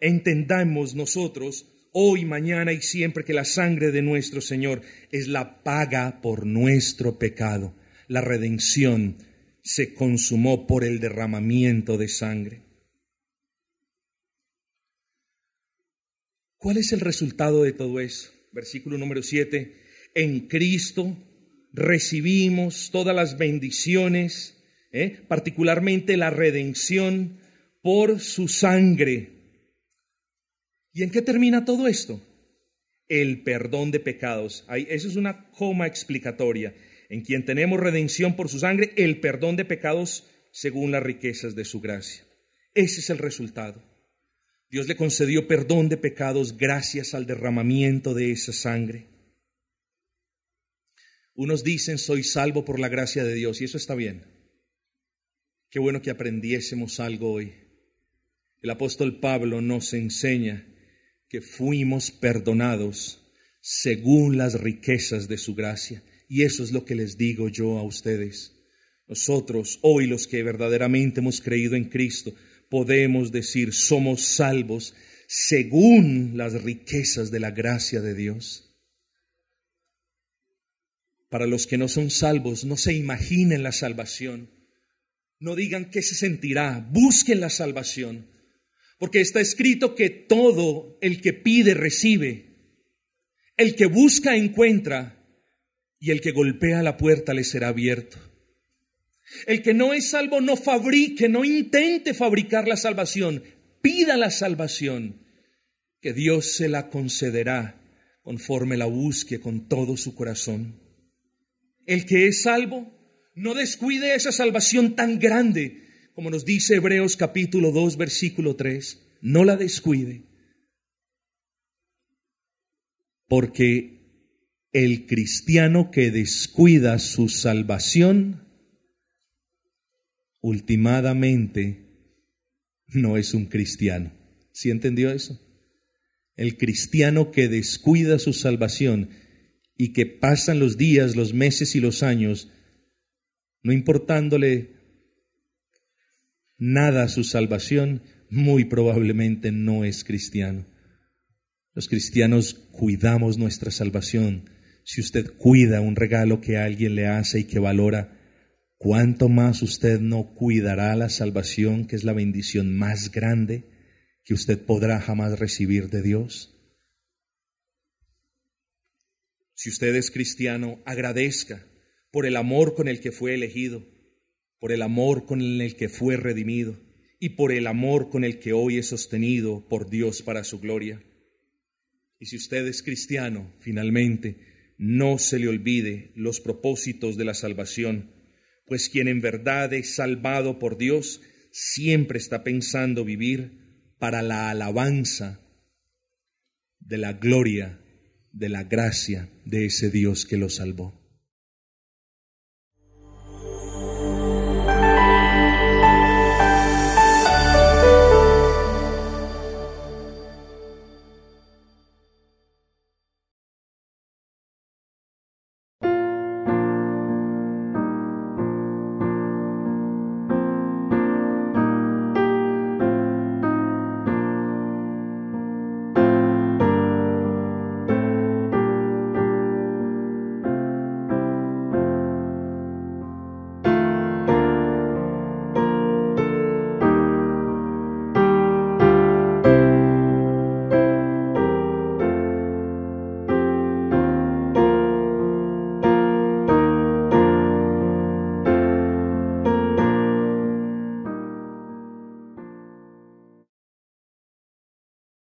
Entendamos nosotros hoy, mañana y siempre que la sangre de nuestro Señor es la paga por nuestro pecado. La redención se consumó por el derramamiento de sangre. ¿Cuál es el resultado de todo eso? Versículo número 7. En Cristo recibimos todas las bendiciones, ¿eh? particularmente la redención por su sangre. ¿Y en qué termina todo esto? El perdón de pecados. Eso es una coma explicatoria. En quien tenemos redención por su sangre, el perdón de pecados según las riquezas de su gracia. Ese es el resultado. Dios le concedió perdón de pecados gracias al derramamiento de esa sangre. Unos dicen, soy salvo por la gracia de Dios, y eso está bien. Qué bueno que aprendiésemos algo hoy. El apóstol Pablo nos enseña que fuimos perdonados según las riquezas de su gracia. Y eso es lo que les digo yo a ustedes. Nosotros, hoy los que verdaderamente hemos creído en Cristo, podemos decir, somos salvos según las riquezas de la gracia de Dios. Para los que no son salvos, no se imaginen la salvación. No digan qué se sentirá, busquen la salvación. Porque está escrito que todo el que pide recibe, el que busca encuentra y el que golpea la puerta le será abierto. El que no es salvo no fabrique, no intente fabricar la salvación, pida la salvación, que Dios se la concederá conforme la busque con todo su corazón. El que es salvo, no descuide esa salvación tan grande, como nos dice Hebreos capítulo 2, versículo 3. No la descuide. Porque el cristiano que descuida su salvación, ultimadamente no es un cristiano. ¿Sí entendió eso? El cristiano que descuida su salvación y que pasan los días, los meses y los años, no importándole nada a su salvación, muy probablemente no es cristiano. Los cristianos cuidamos nuestra salvación. Si usted cuida un regalo que alguien le hace y que valora, ¿cuánto más usted no cuidará la salvación, que es la bendición más grande que usted podrá jamás recibir de Dios? Si usted es cristiano, agradezca, por el amor con el que fue elegido, por el amor con el que fue redimido y por el amor con el que hoy es sostenido por Dios para su gloria. Y si usted es cristiano, finalmente, no se le olvide los propósitos de la salvación, pues quien en verdad es salvado por Dios siempre está pensando vivir para la alabanza de la gloria, de la gracia de ese Dios que lo salvó.